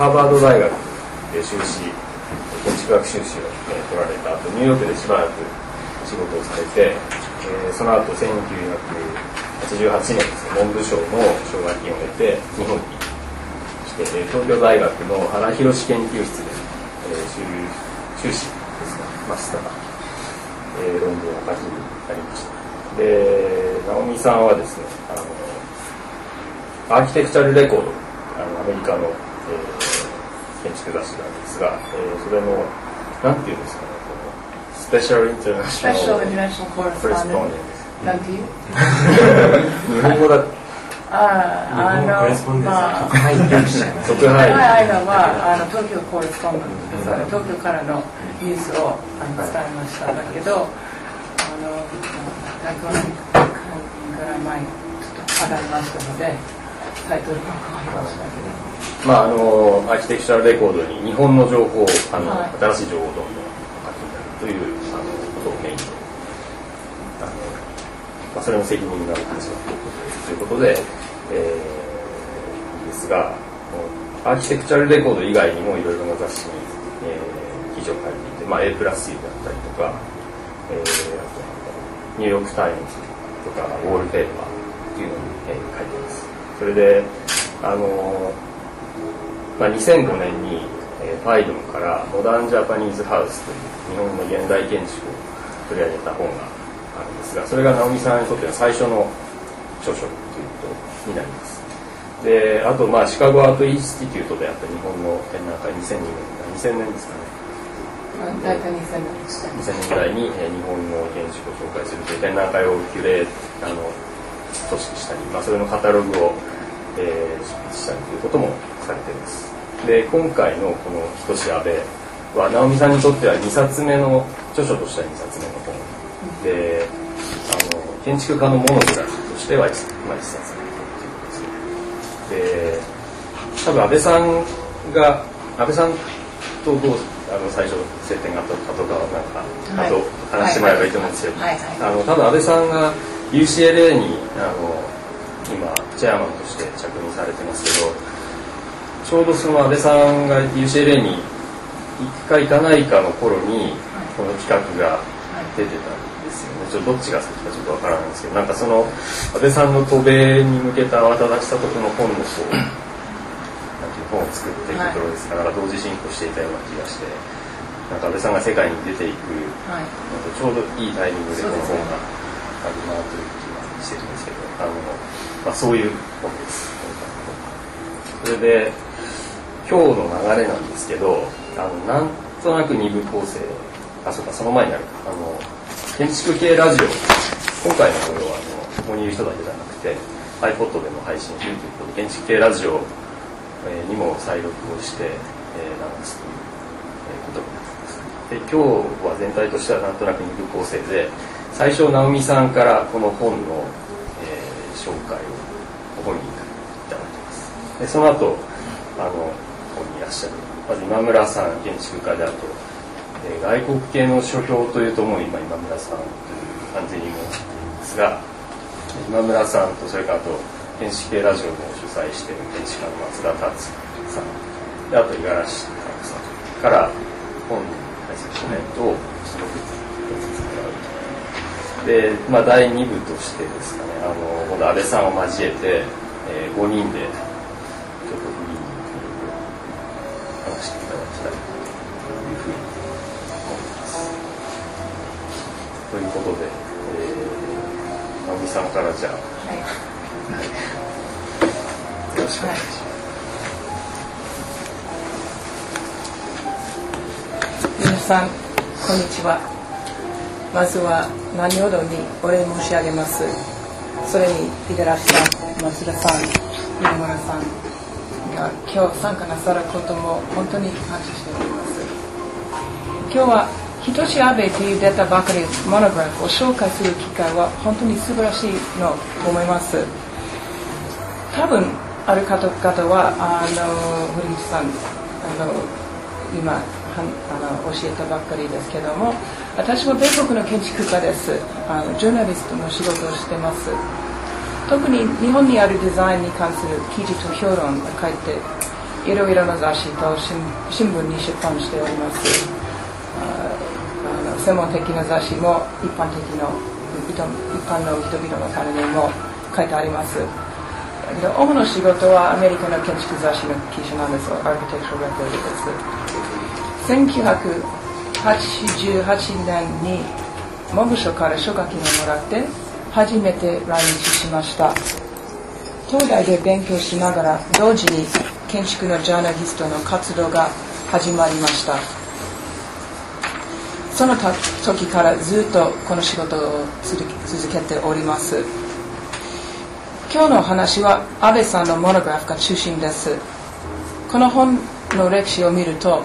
ハーバード大学で修士、建築学修士を、え、取られた後、ニューヨークでしばらく仕事をされて、えー、その後、1988年ですね、文部省の奨学金を得て、日本にして東京大学の原宏研究室で、えー、修士ですかマスター、えー、論文を書きになりました。で直美さんはですねあのアーキテクチャルレコードあのアメリカの、建築雑誌なんですが、えー、それのなんていうんですかねスペシャルインターナショナルコレスポンデンスなんていう？日本語だ。ああの、まあ、特派員特派員。はあの東京コレスポンデント東京からのニュースをあの伝えましただけどあの100年から前ちょっと上がりましたのでタイトルが変わりましたけどまああのアーキテクチャルレコードに日本の情報あの、はい、新しい情報をどんどん書きになるというあのことをメインにあの、まあ、それも責任がある話だということで、えー、ですがアーキテクチャルレコード以外にもいろいろな雑誌に、えー、記事を書いていて、まあ、A プラス C だったりとか、えー、あとニューヨーク・タイムズとかウォールペーパーっていうのに、えー、書いてます。それで、あのまあ、2005年に、えー、ファイドンからモダンジャパニーズハウスという日本の現代建築を取り上げた本があるんですが、それがナオミさんにとっては最初の著書ということになります。で、あと、まあ、シカゴアートインスティテュートであった日本の展覧会2002年、2000年ですかね。大体2000年です2000年ぐらいに、えー、日本の建築を紹介するという展覧会をキュレあの組織したり、まあ、それのカタログを、えー、したりということもされています。で、今回のこの「ひとし阿部」は直美さんにとっては2冊目の著書としては2冊目の本。であの建築家のモノグラフとしては、まあ、1冊目で多分安倍さんが安倍さんとどうあの最初接点があったかとかなんか、あと話してもらえばいいと思うんですけど、あの多分安倍さんが UCLA にあの今チェアマンとして着任されてますけどちょうどその安倍さんが UCLA に行くか行かないかの頃にこの企画が出てたんですよねちょっとどっちが先かちょっとわからないんですけどなんかその安倍さんの渡米に向けた渡田久徳の本のこうなんていう 本を作っていくところですから、はい、同時進行していたような気がして。なんか安倍さんが世界に出ていく、はい、ちょうどいいタイミングでこの本があるなという気がしてるんですけど、あのまあ、そういう本です。それで今日の流れなんですけど、あのなんとなく二部構成、あ、そうか、その前にあるあの建築系ラジオ、今回のこれはあのここにいる人だけじゃなくて、iPod でも配信するということで、建築系ラジオにも再録をして、えー、流すということになってます。で今日は全体としてはなんとなく二部構成で最初直美さんからこの本の、えー、紹介をご本人からいただきます。でその後あのまず今村さん建築家であと、え、外国系の書評というともう今今村さんという感じにもなっていますが今村さんとそれからあと建築系ラジオも主催している建築家の松田達さんであと五十嵐さんから本コメントをすごくで、まあ、第2部としてですかねあの今度安倍さんを交えて、えー、5人でしていただきたいというふうに思います。ということで、えー、直美さんからじゃあ、はい、よろしくお願いします。さんこんにちはまずは何ほどにお礼申し上げますそれに五十嵐さん松田さん今村さんが今日参加なさることも本当に感謝しております。今日は「ひとし阿部」という出たばかりモノグラフを紹介する機会は本当に素晴らしいのと思います。多分ある方々はあの堀内さんあの今はあの教えたばっかりですけども私も米国の建築家です。あのジョーナリストの仕事をしてます。特に日本にあるデザインに関する記事と評論を書いていろいろな雑誌と新聞に出版しております。あの専門的な雑誌も一般的の一般の人々のためにも書いてあります。だけど主な仕事はアメリカの建築雑誌の記事なんです。アーキテクチャレコードです1988年に文部省から書書きをもらって初めて来日しました。東大で勉強しながら同時に建築のジャーナリストの活動が始まりました。その時からずっとこの仕事を続けております。今日の話は安倍さんのモノグラフが中心です。この本の歴史を見ると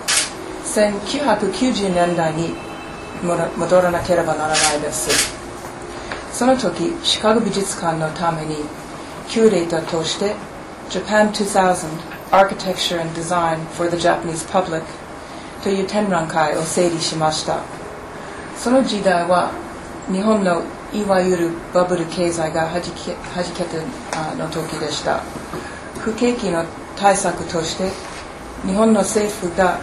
1990年代に戻らなければならないです。その時シカゴ美術館のためにキューレーターとして Japan 2000 Architecture and Design for the Japanese Public という展覧会を整理しました。その時代は日本のいわゆるバブル経済がはじけはじけての時でした。不景気の対策として日本の政府が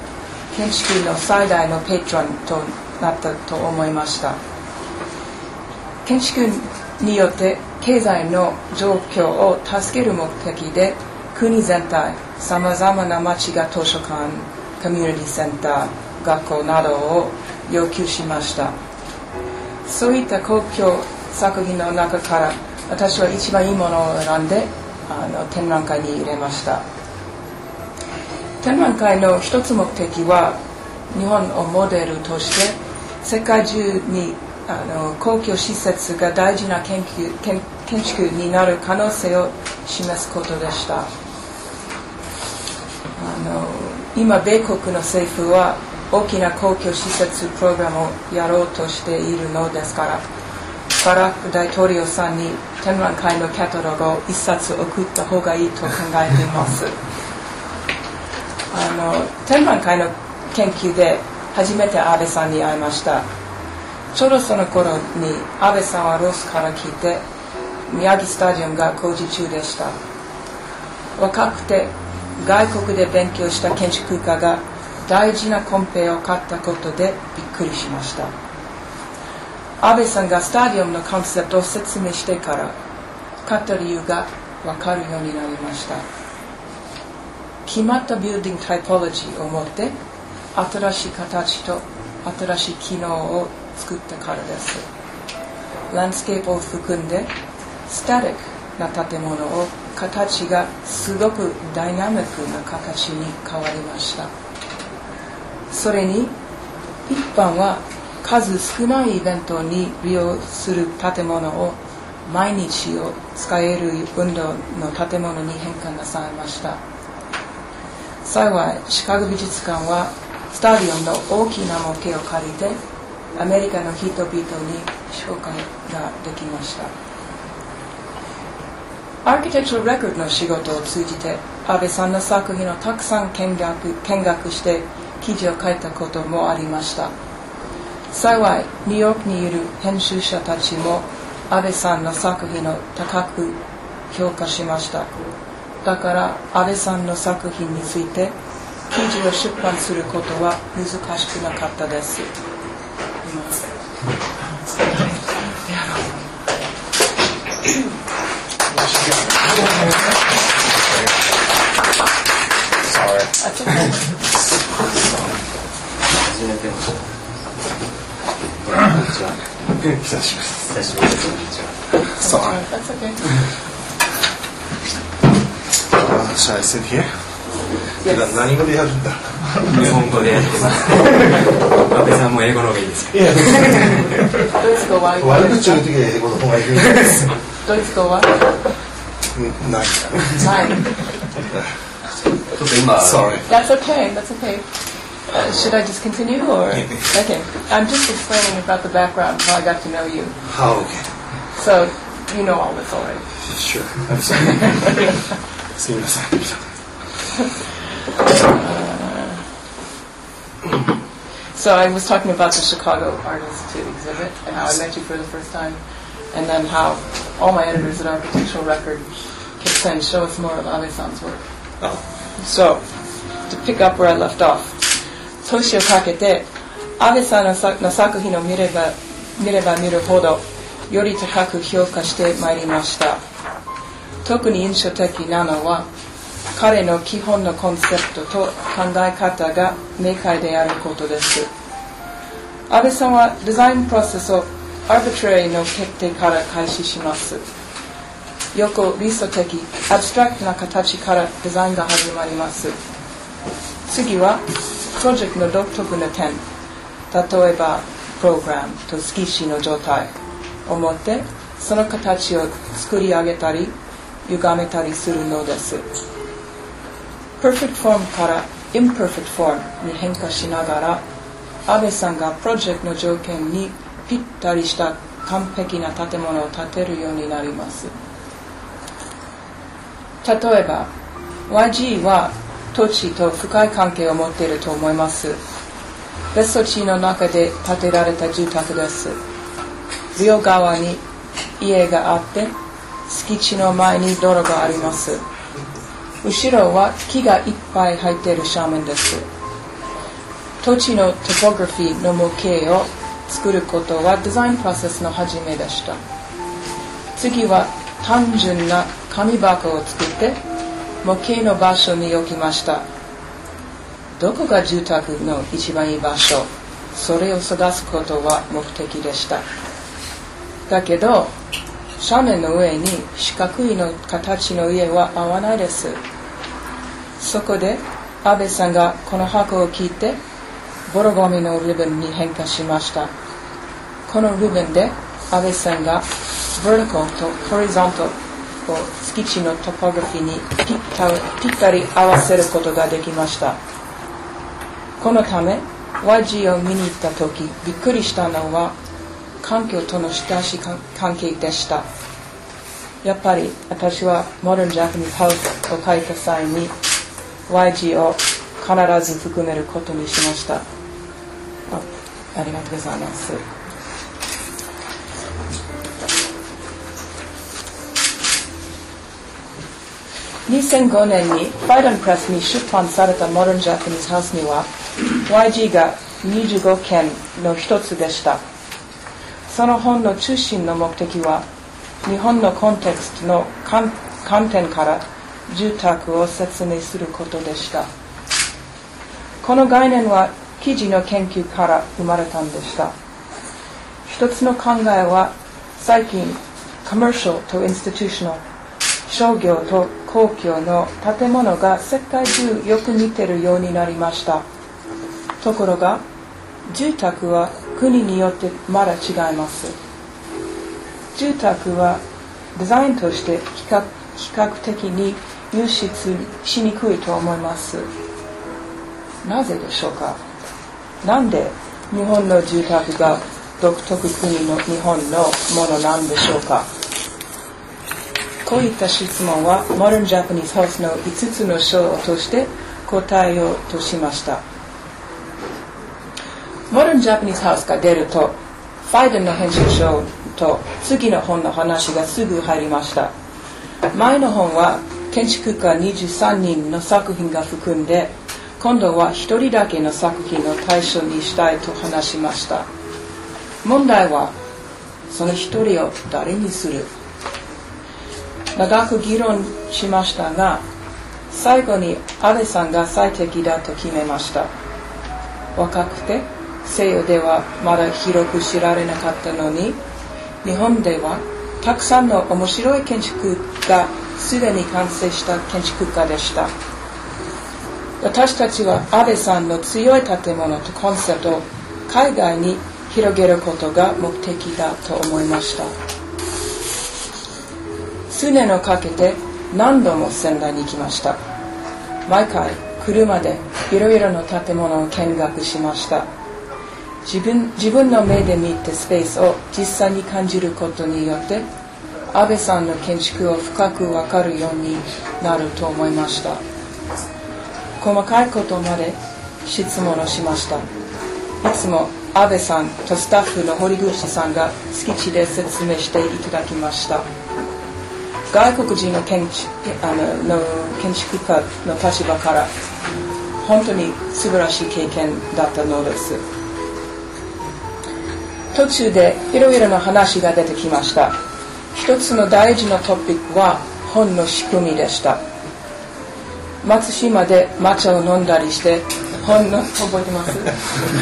建築の最大のペトロンとなったと思いました。建築によって経済の状況を助ける目的で国全体さまざまな町が図書館コミュニティセンター学校などを要求しました。そういった公共作品の中から私は一番いいものを選んであの展覧会に入れました。展覧会の一つ目的は日本をモデルとして世界中にあの公共施設が大事な研究建建築になる可能性を示すことでした。あの今米国の政府は大きな公共施設プログラムをやろうとしているのですからバラック大統領さんに展覧会のキャタログを一冊送った方がいいと考えています。あの展覧会の研究で初めて安倍さんに会いました。ちょうどその頃に安倍さんはロスから来て宮城スタジアムが工事中でした。若くて外国で勉強した建築家が大事なコンペを買ったことでびっくりしました。安倍さんがスタジアムのコンセプトを説明してから買った理由が分かるようになりました。決まったビルディングタイポロジーを持って新しい形と新しい機能を作ったからです。ランスケープを含んでスタティックな建物を形がすごくダイナミックな形に変わりました。それに一般は数少ないイベントに利用する建物を毎日を使える運動の建物に変換なさいました。幸いシカゴ美術館はスタディオンの大きな模型を借りてアメリカの人々に紹介ができました。アーキテクチャレコードの仕事を通じて安倍さんの作品をたくさん見学見学して記事を書いたこともありました。幸いニューヨークにいる編集者たちも安倍さんの作品を高く評価しました。だから安倍さんの作品について記事を出版することは難しくなかったです。久しぶり久しぶりです。Sorry. That's okay. Uh, should I sit here? 何語でやるんだ 日本語でやってます安倍さんも英語の方がいいですかいやドイツ語は悪口言う時は英語の方がいいですドイツ語はないないちょっと今 Sorry That's okay that's okay Uh, should I just continue or okay? I'm just explaining about the background how I got to know you. How okay? So you know all this already. Sure. I'm sorry. すみません。 So I was talking about the Chicago Artists exhibit and how I met you for the first time, and then how all my editors at Architectural Record kept saying, show us more of Abe-san's work. So, to pick up where I left off, 年をかけて、安倍さんの作の作品を見れば見れば見るほど、より高く評価してまいりました。特に印象的なのは、 彼の基本のコンセプトと考え方が明快であることです。安倍さんはデザインプロセスをアービトラリーの決定から開始します。よく理想的、アブストラクトな形からデザインが始まります。次は、プロジェクトの独特な点、例えば、プログラムとスキッシーの状態を持って、その形を作り上げたり、歪めたりするのです。Perfect Form から Imperfect Form に変化しながら、安倍さんがプロジェクトの条件にぴったりした完璧な建物を建てるようになります。例えば、YG は土地と深い関係を持っていると思います。別荘地の中で建てられた住宅です。両側に家があって、敷地の前に道路があります。後ろは木がいっぱい入っている斜面です。土地のトポグラフィーの模型を作ることはデザインプロセスの始めでした。次は単純な紙箱を作って模型の場所に置きました。どこが住宅の一番いい場所それを探すことは目的でした。だけど、斜面の上に四角いの形の家は合わないです。そこで安倍さんがこの箱を切ってボロゴミのリボンに変化しました。このリボンで安倍さんが vertical と horizontal を敷地のトポグラフィーにぴったぴったり合わせることができました。このため YG を見に行った時びっくりしたのは環境との親しい関係でした。やっぱり私は Modern Japanese House を書いた際に YG を必ず含めることにしました。あありがとうございます。2005年にファイダンプレスに出版された Modern Japanese House には YG が25件の一つでした。その本の中心の目的は日本のコンテクストの観点から住宅を説明することでした。この概念は記事の研究から生まれたんでした。一つの考えは最近コマーシャルとインスティテューショナル商業と公共の建物が世界中よく似てるようになりました。ところが住宅は国によってまだ違います。住宅はデザインとして比較比較的に輸出しにくいと思います。なぜでしょうか？なんで日本の住宅が独特国の日本のものなんでしょうか？こういった質問は Modern Japanese House の5つの章を通して答えようとしました。Modern Japanese House が出ると、ファイデンの編集長と次の本の話がすぐ入りました。前の本は建築家23人の作品が含んで、今度は1人だけの作品を対象にしたいと話しました。問題は、その1人を誰にする長く議論しましたが、最後に安倍さんが最適だと決めました。若くて西洋ではまだ広く知られなかったのに日本ではたくさんの面白い建築がすでに完成した建築家でした。私たちは安倍さんの強い建物とコンセプトを海外に広げることが目的だと思いました。数年をかけて何度も仙台に行きました。毎回車でいろいろな建物を見学しました。自分自分の目で見てスペースを実際に感じることによって安倍さんの建築を深く分かるようになると思いました。細かいことまで質問をしました。いつも安倍さんとスタッフの堀口さんが敷地で説明していただきました。外国人の建築あの建築家の立場から本当に素晴らしい経験だったのです。途中でいろいろな話が出てきました。一つの大事なトピックは本の仕組みでした。松島で抹茶を飲んだりして本の覚えてます？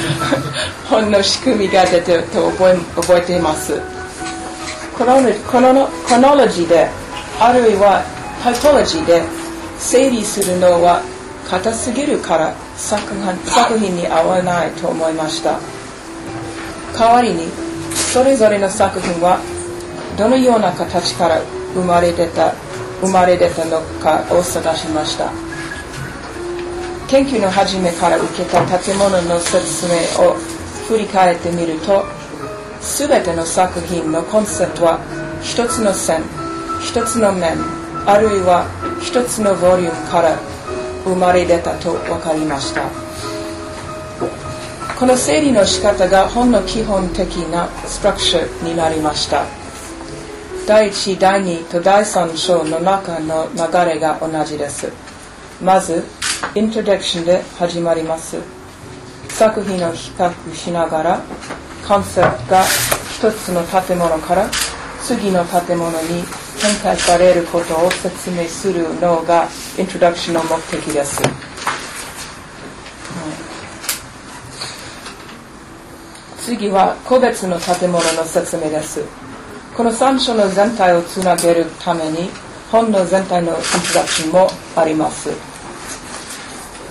本の仕組みが出てると覚え覚えています。コロノロジーであるいはタイトロジーで整理するのは硬すぎるから作作品に合わないと思いました代わりにそれぞれの作品はどのような形から生まれ出た生まれ出たのかを探しました。研究の初めから受けた建物の説明を振り返ってみると全ての作品のコンセプトは一つの線一つの面あるいは一つのボリュームから生まれ出たと分かりました。この整理の仕方が本の基本的なストラクチャーになりました。第1第2と第3章の中の流れが同じです。まずイントロダクションで始まります。作品を比較しながらコンセプトが一つの建物から次の建物に展開されることを説明するのがイントロダクションの目的です、次は個別の建物の説明です。この3章の全体をつなげるために本の全体のイントロダクションもあります。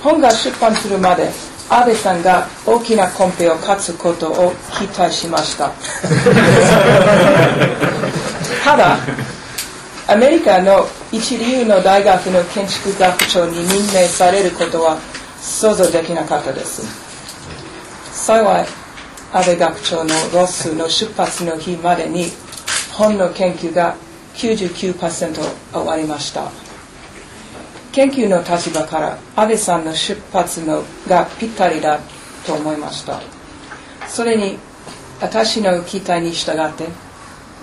本が出版するまで安倍さんが大きなコンペを勝つことを期待しました。ただアメリカの一流の大学の建築学長に任命されることは想像できなかったです。幸い安倍学長のロスの出発の日までに本の研究が99%終わりました。研究の立場から安倍さんの出発のがぴったりだと思いました。それに私の期待に従って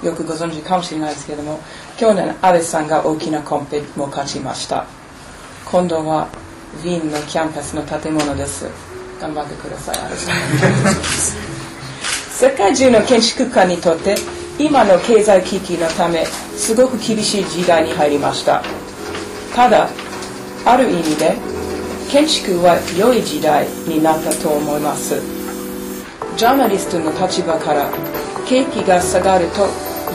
よくご存知かもしれないですけれども去年安倍さんが大きなコンペも勝ちました。今度はウィーンのキャンパスの建物です。頑張ってください。安倍さん世界中の建築家にとって今の経済危機のためすごく厳しい時代に入りました。ただある意味で建築は良い時代になったと思います。ジャーナリストの立場から景気が下がると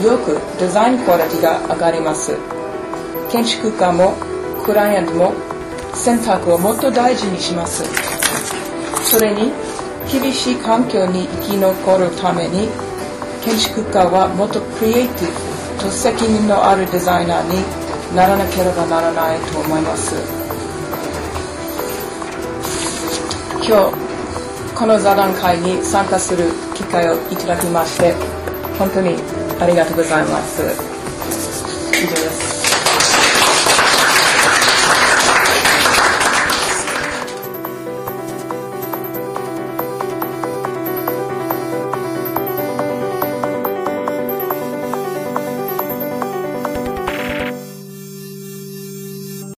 よくデザインクオリティが上がります。建築家もクライアントも選択をもっと大事にします。それに厳しい環境に生き残るために建築家はもっとクリエイティブと責任のあるデザイナーにならなければならないと思います。今日この座談会に参加する機会をいただきまして本当にありがとうございます。以上です。